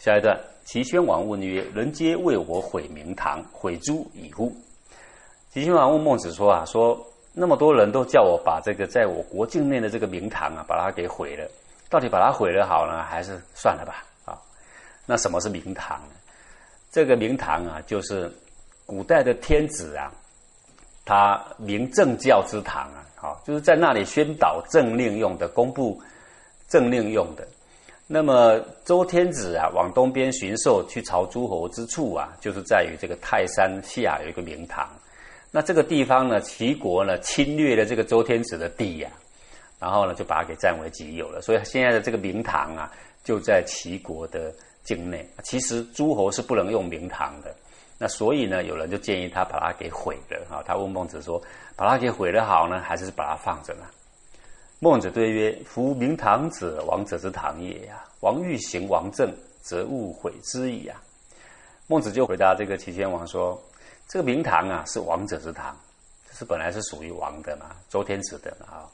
下一段，齐宣王问曰：“人皆为我毁明堂，毁诸已乎？”齐宣王问孟子说：“啊，说那么多人都叫我把这个在我国境内的这个明堂啊，把它给毁了，到底把它毁了好呢，还是算了吧？啊，那什么是明堂呢？这个明堂啊，就是古代的天子啊。”他明政教之堂啊，好，就是在那里宣导政令用的，公布政令用的。那么周天子啊，往东边巡狩去朝诸侯之处啊，就是在于这个泰山下有一个明堂。那这个地方呢，齐国呢侵略了这个周天子的地呀，然后呢就把它给占为己有了。所以现在的这个明堂啊，就在齐国的境内。其实诸侯是不能用明堂的。那所以呢，有人就建议他把它给毁了啊。他问孟子说：“把它给毁了好呢，还是把它放着呢？”孟子对曰：“夫明堂者，王者之堂也呀。王欲行王政，则勿毁之矣啊。”孟子就回答这个齐宣王说：“这个明堂啊，是王者之堂，这是本来是属于王的嘛，周天子的啊。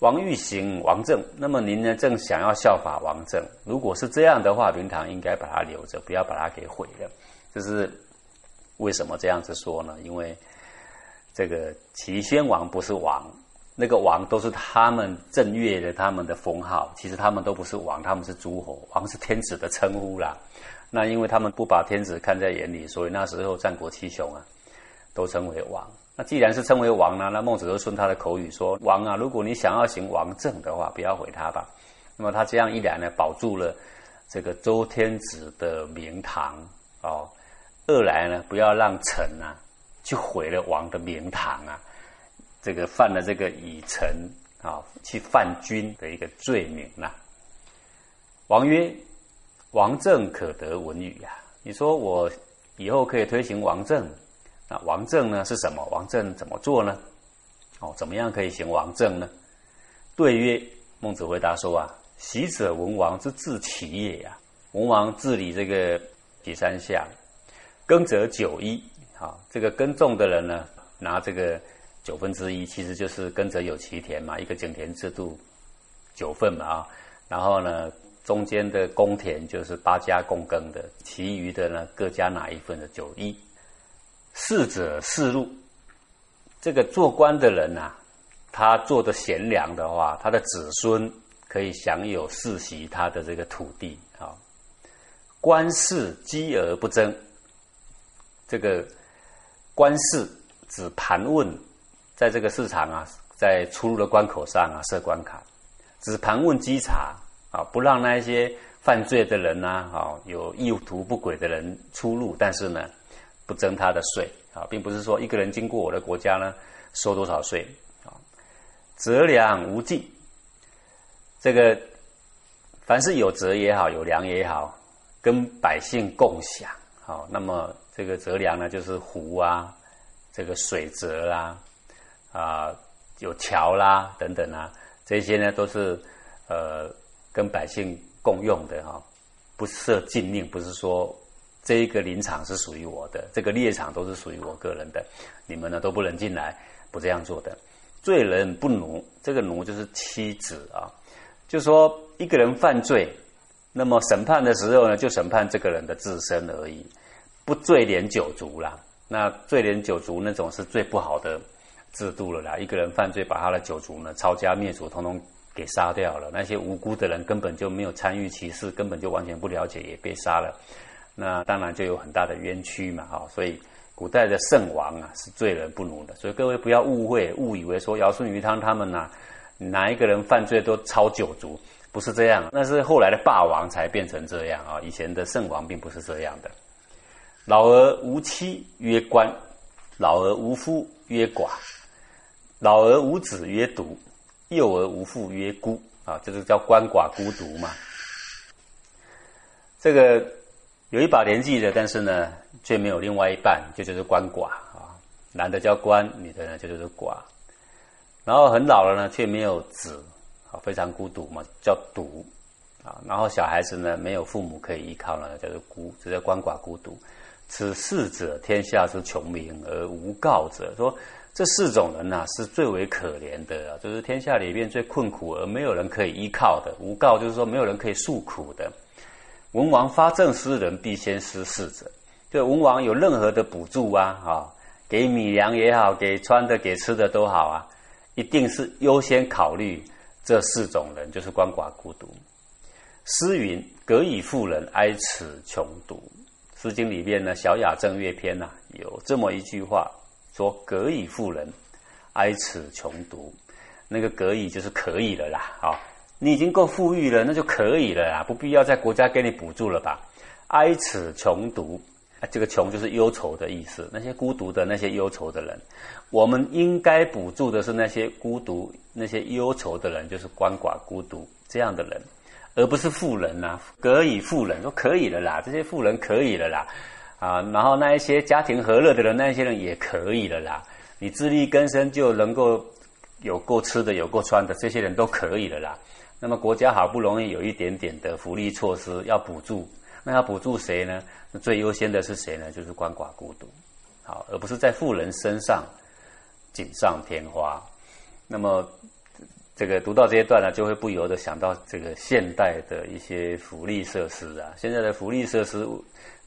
王欲行王政，那么您呢，正想要效法王政。如果是这样的话，明堂应该把它留着，不要把它给毁了。这是。”为什么这样子说呢？因为这个齐宣王不是王，那个王都是他们正月的他们的封号。其实他们都不是王，他们是诸侯。王是天子的称呼啦。那因为他们不把天子看在眼里，所以那时候战国七雄啊，都称为王。那既然是称为王呢，那孟子就顺他的口语说：“王啊，如果你想要行王政的话，不要毁他吧。”那么他这样一来呢，保住了这个周天子的名堂哦。二来呢，不要让臣啊去毁了王的名堂啊，这个犯了这个以臣啊去犯君的一个罪名呐。王曰：“王政可得文语呀？你说我以后可以推行王政？那王政呢是什么？王政怎么做呢？哦，怎么样可以行王政呢？”对曰：“孟子回答说啊，习者文王之治其也呀。文王治理这个几山下。”耕者九一，好，这个耕种的人呢，拿这个九分之一，其实就是耕者有其田嘛，一个井田制度，九份嘛啊，然后呢，中间的公田就是八家共耕的，其余的呢各家拿一份的九一。士者士禄，这个做官的人呐，他做的贤良的话，他的子孙可以享有世袭他的这个土地啊。官事积而不争。这个官市只盘问，在这个市场啊，在出入的关口上啊设关卡，只盘问稽查啊，不让那一些犯罪的人呐，啊有意图不轨的人出入，但是呢，不征他的税啊，并不是说一个人经过我的国家呢，收多少税啊，择粮无尽，这个凡是有泽也好，有粮也好，跟百姓共享好，那么。这个泽粮呢，就是湖啊，这个水泽啦，啊，啊有桥啦等等啊，这些呢都是呃跟百姓共用的哈，不设禁令，不是说这一个林场是属于我的，这个猎场都是属于我个人的，你们呢都不能进来，不这样做的。罪人不奴，这个奴就是妻子啊，就说一个人犯罪，那么审判的时候呢，就审判这个人的自身而已。不罪连九族啦，那罪连九族那种是最不好的制度了啦。一个人犯罪，把他的九族呢抄家灭族，统统给杀掉了。那些无辜的人根本就没有参与其事，根本就完全不了解，也被杀了。那当然就有很大的冤屈嘛，哈。所以古代的圣王啊是罪人不奴的。所以各位不要误会，误以为说尧舜禹汤他们呐，哪一个人犯罪都抄九族，不是这样。那是后来的霸王才变成这样啊，以前的圣王并不是这样的。老而无妻曰官，老而无夫曰寡，老而无子曰独，幼而无父曰孤啊，这个叫鳏寡孤独嘛。这个有一把年纪的，但是呢，却没有另外一半，就就是鳏寡啊。男的叫鳏，女的呢就就是寡。然后很老了呢，却没有子啊，非常孤独嘛，叫独啊。然后小孩子呢，没有父母可以依靠呢，叫做孤，这叫鳏寡孤独。此四者，天下之穷民而无告者。说这四种人呐，是最为可怜的，就是天下里面最困苦而没有人可以依靠的。无告就是说没有人可以诉苦的。文王发政施人，必先施事者。就文王有任何的补助啊，啊，给米粮也好，给穿的、给吃的都好啊，一定是优先考虑这四种人，就是鳏寡孤独。诗云：“葛以妇人，哀此穷独。”《诗经》里面呢，《小雅正月篇》呐，有这么一句话，说：“可以富人，哀此穷独。”那个“可以”就是可以了啦，啊，你已经够富裕了，那就可以了啦，不必要在国家给你补助了吧？哀此穷独。这个穷就是忧愁的意思，那些孤独的那些忧愁的人，我们应该补助的是那些孤独、那些忧愁的人，就是鳏寡孤独这样的人，而不是富人呐。可以富人说可以了啦，这些富人可以了啦，啊，然后那一些家庭和乐的人，那一些人也可以了啦。你自力更生就能够有够吃的、有够穿的，这些人都可以了啦。那么国家好不容易有一点点的福利措施要补助。那要补助谁呢？那最优先的是谁呢？就是鳏寡孤独，好，而不是在富人身上锦上添花。那么这个读到这一段呢，就会不由得想到这个现代的一些福利设施啊。现在的福利设施，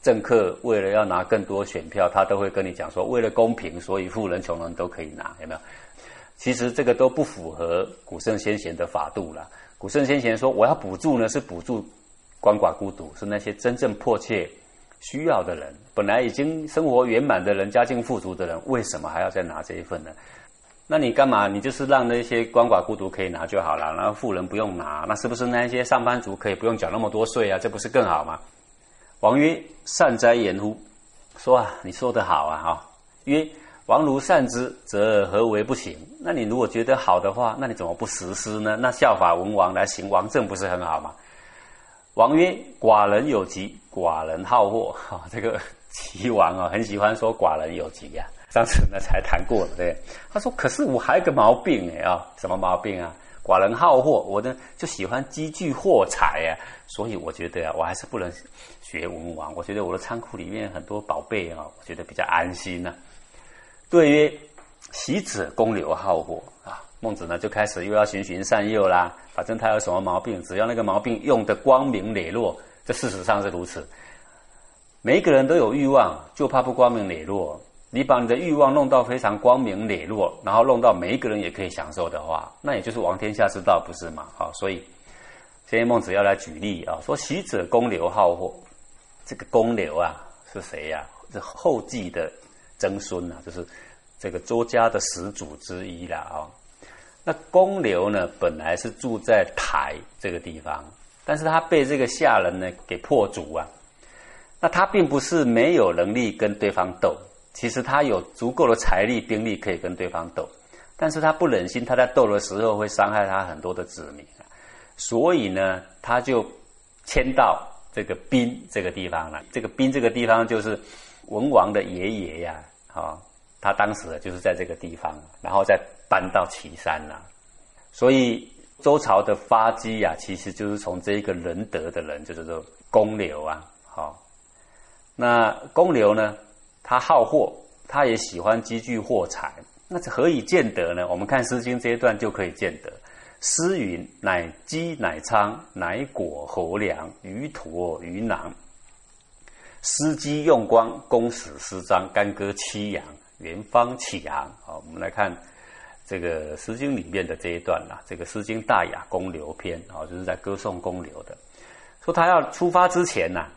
政客为了要拿更多选票，他都会跟你讲说，为了公平，所以富人穷人都可以拿，有没有？其实这个都不符合古圣先贤的法度了。古圣先贤说，我要补助呢，是补助。鳏寡孤独是那些真正迫切需要的人，本来已经生活圆满的人，家境富足的人，为什么还要再拿这一份呢？那你干嘛？你就是让那些鳏寡孤独可以拿就好了，然后富人不用拿，那是不是那些上班族可以不用缴那么多税啊？这不是更好吗？王曰：“善哉言乎！”说啊，你说的好啊，哈。曰：“王如善之，则何为不行？那你如果觉得好的话，那你怎么不实施呢？那效法文王来行王政，不是很好吗？”王曰：“寡人有疾，寡人好货。哈，这个齐王啊，很喜欢说寡人有疾呀。上次呢才谈过了，对。他说：可是我还有个毛病哎啊，什么毛病啊？寡人好货，我呢就喜欢积聚货财呀。所以我觉得啊，我还是不能学文王。我觉得我的仓库里面很多宝贝啊，我觉得比较安心呢。对于：习子公刘好货啊。”孟子呢就开始又要循循善诱啦，反正他有什么毛病，只要那个毛病用的光明磊落，这事实上是如此。每一个人都有欲望，就怕不光明磊落。你把你的欲望弄到非常光明磊落，然后弄到每一个人也可以享受的话，那也就是王天下之道，不是吗？好，所以现在孟子要来举例啊，说习者公刘好货，这个公刘啊是谁呀？是后继的曾孙呐，就是这个周家的始祖之一了啊。那公刘呢，本来是住在台这个地方，但是他被这个下人呢给破族啊。那他并不是没有能力跟对方斗，其实他有足够的财力兵力可以跟对方斗，但是他不忍心他在斗的时候会伤害他很多的子民，所以呢，他就迁到这个滨这个地方了。这个滨这个地方就是文王的爷爷呀，啊，他当时就是在这个地方，然后再。搬到岐山了，所以周朝的发迹呀，其实就是从这一个仁德的人，就是说公刘啊。好，那公刘呢，他好货，他也喜欢积聚货财。那这何以见得呢？我们看《诗经》这一段就可以见得。诗云：“乃鸡，乃仓，乃果，侯粮，鱼驼，鱼囊。司机用光，公使私章，干戈凄扬，元方起航。”好，我们来看。这个《诗经》里面的这一段呐，这个《诗经·大雅·公刘篇》啊，就是在歌颂公刘的。说他要出发之前呐，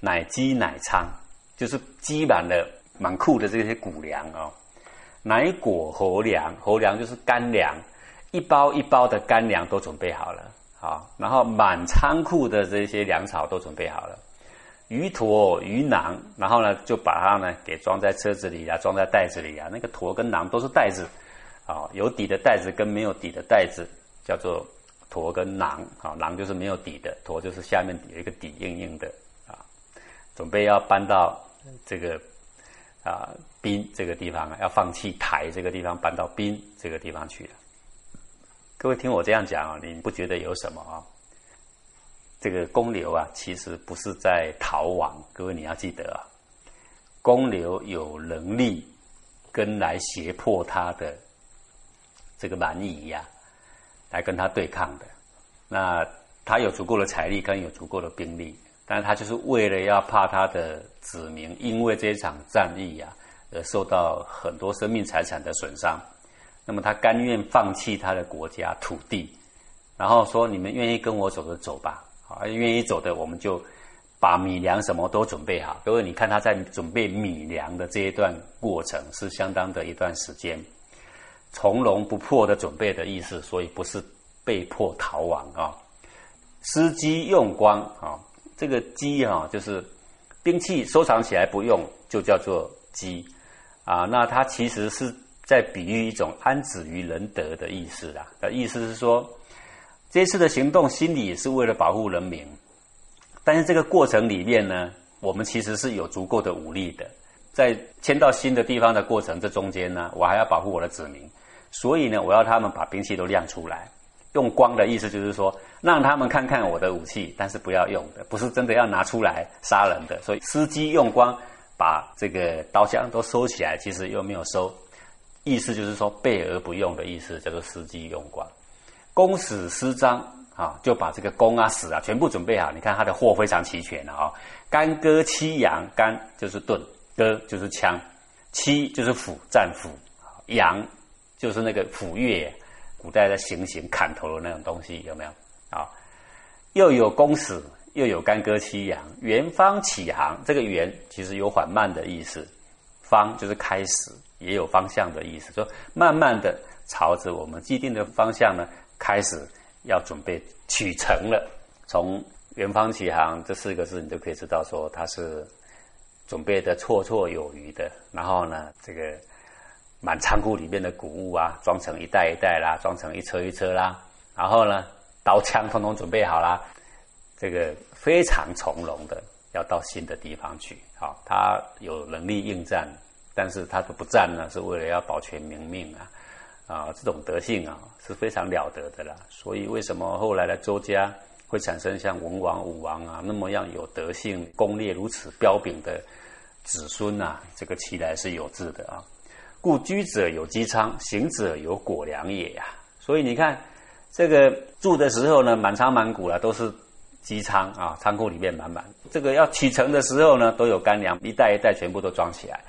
乃积乃仓，就是积满了满库的这些谷粮哦。乃果侯粮，侯粮就是干粮，一包一包的干粮都准备好了啊。然后满仓库的这些粮草都准备好了，鱼驼鱼囊，然后呢就把它呢给装在车子里啊，装在袋子里啊。那个驼跟囊都是袋子。啊，有底的袋子跟没有底的袋子叫做驼跟囊，啊，囊就是没有底的，驼就是下面有一个底硬硬的，啊，准备要搬到这个啊滨这个地方啊，要放弃台这个地方，搬到滨这个地方去了。各位听我这样讲啊，你不觉得有什么啊？这个公牛啊，其实不是在逃亡，各位你要记得啊，公牛有能力跟来胁迫他的。这个蛮夷呀，来跟他对抗的，那他有足够的财力，跟有足够的兵力，但是他就是为了要怕他的子民因为这场战役啊而受到很多生命财产的损伤，那么他甘愿放弃他的国家土地，然后说你们愿意跟我走的走吧，啊，愿意走的我们就把米粮什么都准备好。各位你看他在准备米粮的这一段过程是相当的一段时间，从容不迫的准备的意思，所以不是被迫逃亡啊。司机用光啊，这个机啊，就是兵器收藏起来不用，就叫做机啊。那它其实是在比喻一种安止于仁德的意思啦。的意思是说，这次的行动心里也是为了保护人民，但是这个过程里面呢，我们其实是有足够的武力的。在迁到新的地方的过程这中间呢，我还要保护我的子民，所以呢，我要他们把兵器都亮出来。用光的意思就是说，让他们看看我的武器，但是不要用的，不是真的要拿出来杀人的。所以司机用光把这个刀枪都收起来，其实又没有收，意思就是说备而不用的意思，叫做司机用光。公使私章啊，就把这个弓啊、矢啊全部准备好。你看他的货非常齐全了啊，干戈七阳，干就是盾，戈就是枪，七就是斧战斧，阳就是那个斧钺。古代的行刑砍头的那种东西有没有啊？又有公使，又有干戈七阳，圆方起航。这个圆其实有缓慢的意思，方就是开始，也有方向的意思，就慢慢的朝着我们既定的方向呢，开始要准备启程了。从圆方起航这四个字，你就可以知道说它是准备的绰绰有余的。然后呢，这个。满仓库里面的谷物啊，装成一袋一袋啦，装成一车一车啦，然后呢，刀枪通通准备好啦，这个非常从容的要到新的地方去。好，他有能力应战，但是他的不战呢，是为了要保全民命啊，啊，这种德性啊是非常了得的啦。所以为什么后来的周家会产生像文王、武王啊那么样有德性、功烈如此彪炳的子孙啊？这个其来是有志的啊。故居者有机仓，行者有果粮也呀。所以你看，这个住的时候呢，满仓满谷了，都是机仓啊，仓库里面满满。这个要启程的时候呢，都有干粮，一袋一袋全部都装起来，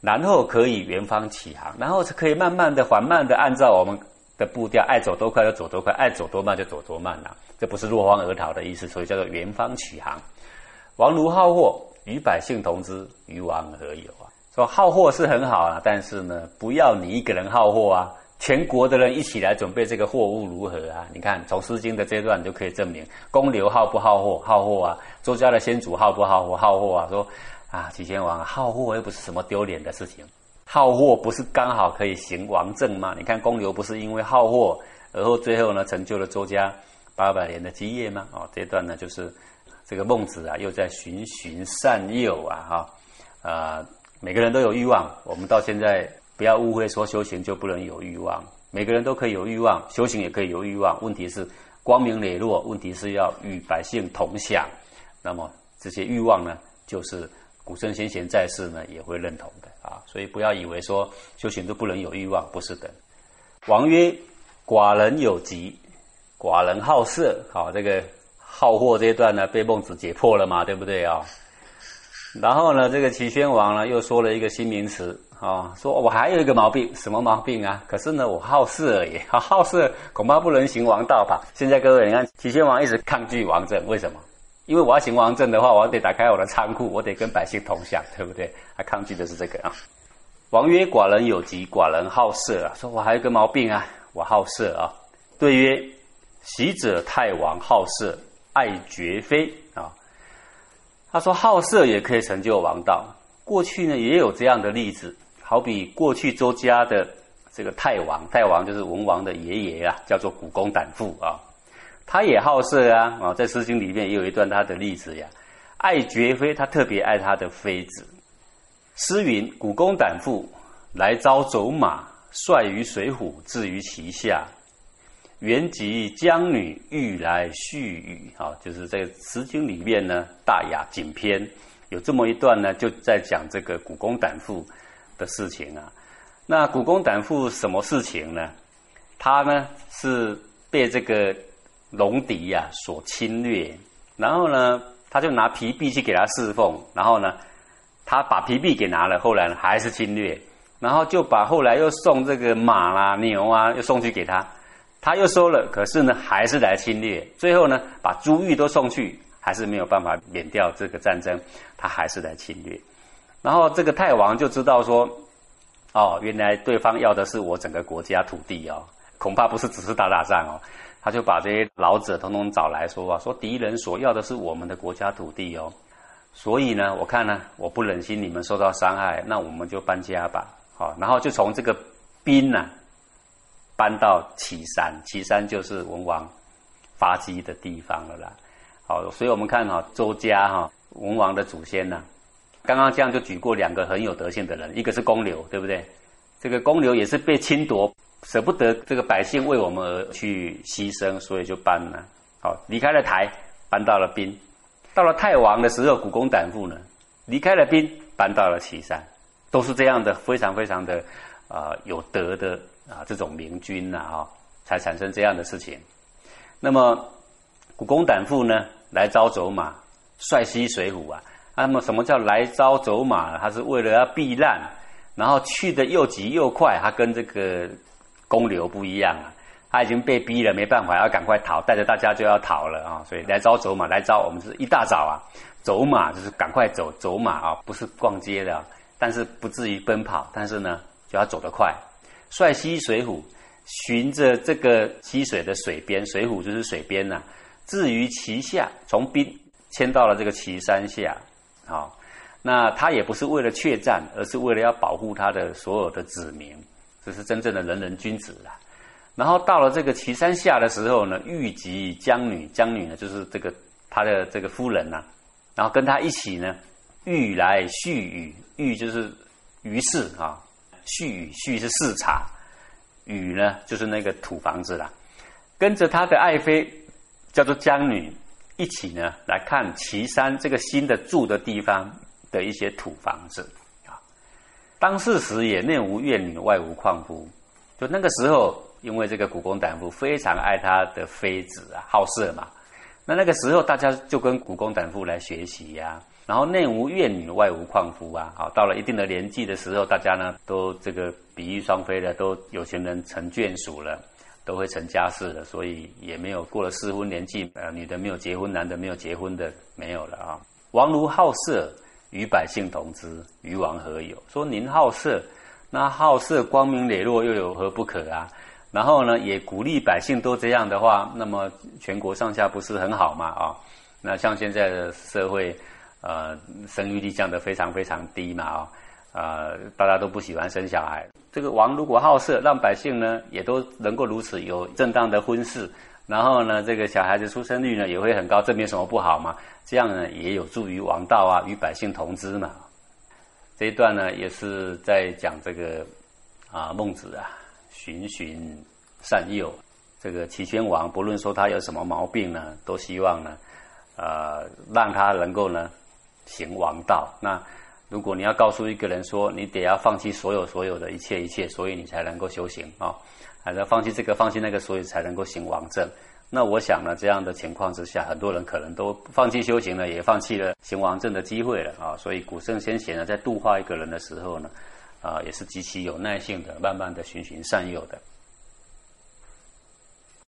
然后可以圆方起航，然后可以慢慢的、缓慢的按照我们的步调，爱走多快就走多快，爱走多慢就走多慢了。这不是落荒而逃的意思，所以叫做圆方起航。王如好货，与百姓同之，与王何有啊？说好货是很好啊，但是呢，不要你一个人好货啊，全国的人一起来准备这个货物如何啊？你看从《诗经》的这段就可以证明，公牛好不好货？好货啊！周家的先祖好不好货？好货啊！说啊，齐宣王好货又不是什么丢脸的事情，好货不是刚好可以行王政吗？你看公牛不是因为好货，而后最后呢成就了周家八百年的基业吗？哦，这段呢就是这个孟子啊，又在循循善诱啊，哈啊。每个人都有欲望，我们到现在不要误会说修行就不能有欲望。每个人都可以有欲望，修行也可以有欲望。问题是光明磊落，问题是要与百姓同享。那么这些欲望呢，就是古圣先贤在世呢也会认同的啊。所以不要以为说修行都不能有欲望，不是的。王曰：“寡人有疾，寡人好色。”好，这个好货这一段呢，被孟子解破了嘛，对不对啊？然后呢，这个齐宣王呢又说了一个新名词啊，说我还有一个毛病，什么毛病啊？可是呢，我好色而已，好色恐怕不能行王道吧？现在各位，你看齐宣王一直抗拒王政，为什么？因为我要行王政的话，我得打开我的仓库，我得跟百姓同享，对不对？他抗拒的是这个啊。王曰：“寡人有疾，寡人好色啊。”说我还有个毛病啊，我好色啊。对曰：“喜者太王好色，爱绝非啊。”他说：“好色也可以成就王道。过去呢也有这样的例子，好比过去周家的这个太王，太王就是文王的爷爷啊，叫做古公胆父啊，他也好色啊啊，在《诗经》里面也有一段他的例子呀，爱绝妃，他特别爱他的妃子。诗云：古公胆父来招走马，率于水浒，置于其下。”原籍江女欲来续语，哈，就是在《诗经》里面呢，《大雅》锦篇有这么一段呢，就在讲这个古公胆父的事情啊。那古公胆父什么事情呢？他呢是被这个戎狄呀所侵略，然后呢，他就拿皮币去给他侍奉，然后呢，他把皮币给拿了，后来呢还是侵略，然后就把后来又送这个马啦、牛啊，又送去给他，他又收了，可是呢还是来侵略，最后呢把珠玉都送去，还是没有办法免掉这个战争，他还是来侵略，然后这个太王就知道说，哦，原来对方要的是我整个国家土地哦，恐怕不是只是打打仗哦。他就把这些老者统统找来说啊，说敌人所要的是我们的国家土地哦，所以呢，我看呢，我不忍心你们受到伤害，那我们就搬家吧，好，然后就从这个兵呢搬到岐山，岐山就是文王发迹的地方了啦，好，所以我们看哈周家哈文王的祖先呢，刚刚这样就举过两个很有德性的人，一个是公刘，对不对？这个公刘也是被侵夺。舍不得这个百姓为我们而去牺牲，所以就搬了。好，离开了台，搬到了滨。到了太王的时候，古公胆父呢，离开了滨，搬到了岐山。都是这样的，非常非常的啊有德的啊这种明君呐啊，才产生这样的事情。那么古公胆父呢，来招走马，率西水浒啊。那么什么叫来招走马？他是为了要避难，然后去的又急又快，他跟这个。公牛不一样啊，他已经被逼了，没办法，要赶快逃，带着大家就要逃了啊！所以来招走马，来招我们是一大早啊，走马就是赶快走，走马啊，不是逛街的，但是不至于奔跑，但是呢就要走得快。率西水浒，循着这个溪水的水边，水浒就是水边呐。至于其下，从滨迁到了这个岐山下，好，那他也不是为了怯战，而是为了要保护他的所有的子民。这是真正的人人君子了。然后到了这个岐山下的时候呢，遇及江女，江女呢就是这个他的这个夫人呐，然后跟他一起呢，欲来续语，欲就是于是啊，絮语絮是视察，语呢就是那个土房子啦，跟着他的爱妃叫做江女一起呢来看岐山这个新的住的地方的一些土房子啊。当世时也内无怨女，外无旷夫。就那个时候，因为这个古公胆父非常爱他的妃子啊，好色嘛。那那个时候，大家就跟古公胆父来学习呀。然后内无怨女，外无旷夫啊。好，到了一定的年纪的时候，大家呢都这个比翼双飞了，都有钱人成眷属了，都会成家室了，所以也没有过了适婚年纪，呃，女的没有结婚，男的没有结婚的没有了啊。王如好色。与百姓同之，与王何有？说您好色，那好色光明磊落，又有何不可啊？然后呢，也鼓励百姓都这样的话，那么全国上下不是很好吗？啊，那像现在的社会，呃，生育率降得非常非常低嘛，啊，呃，大家都不喜欢生小孩。这个王如果好色，让百姓呢也都能够如此有正当的婚事。然后呢，这个小孩子出生率呢也会很高，这没什么不好嘛。这样呢也有助于王道啊，与百姓同知嘛。这一段呢也是在讲这个啊孟子啊循循善诱，这个齐宣王不论说他有什么毛病呢，都希望呢呃让他能够呢行王道。那如果你要告诉一个人说你得要放弃所有所有的一切一切，所以你才能够修行啊。还是放弃这个，放弃那个，所以才能够行王政。那我想呢，这样的情况之下，很多人可能都放弃修行了，也放弃了行王政的机会了啊。所以古圣先贤呢，在度化一个人的时候呢，啊，也是极其有耐性的，慢慢的循循善诱的。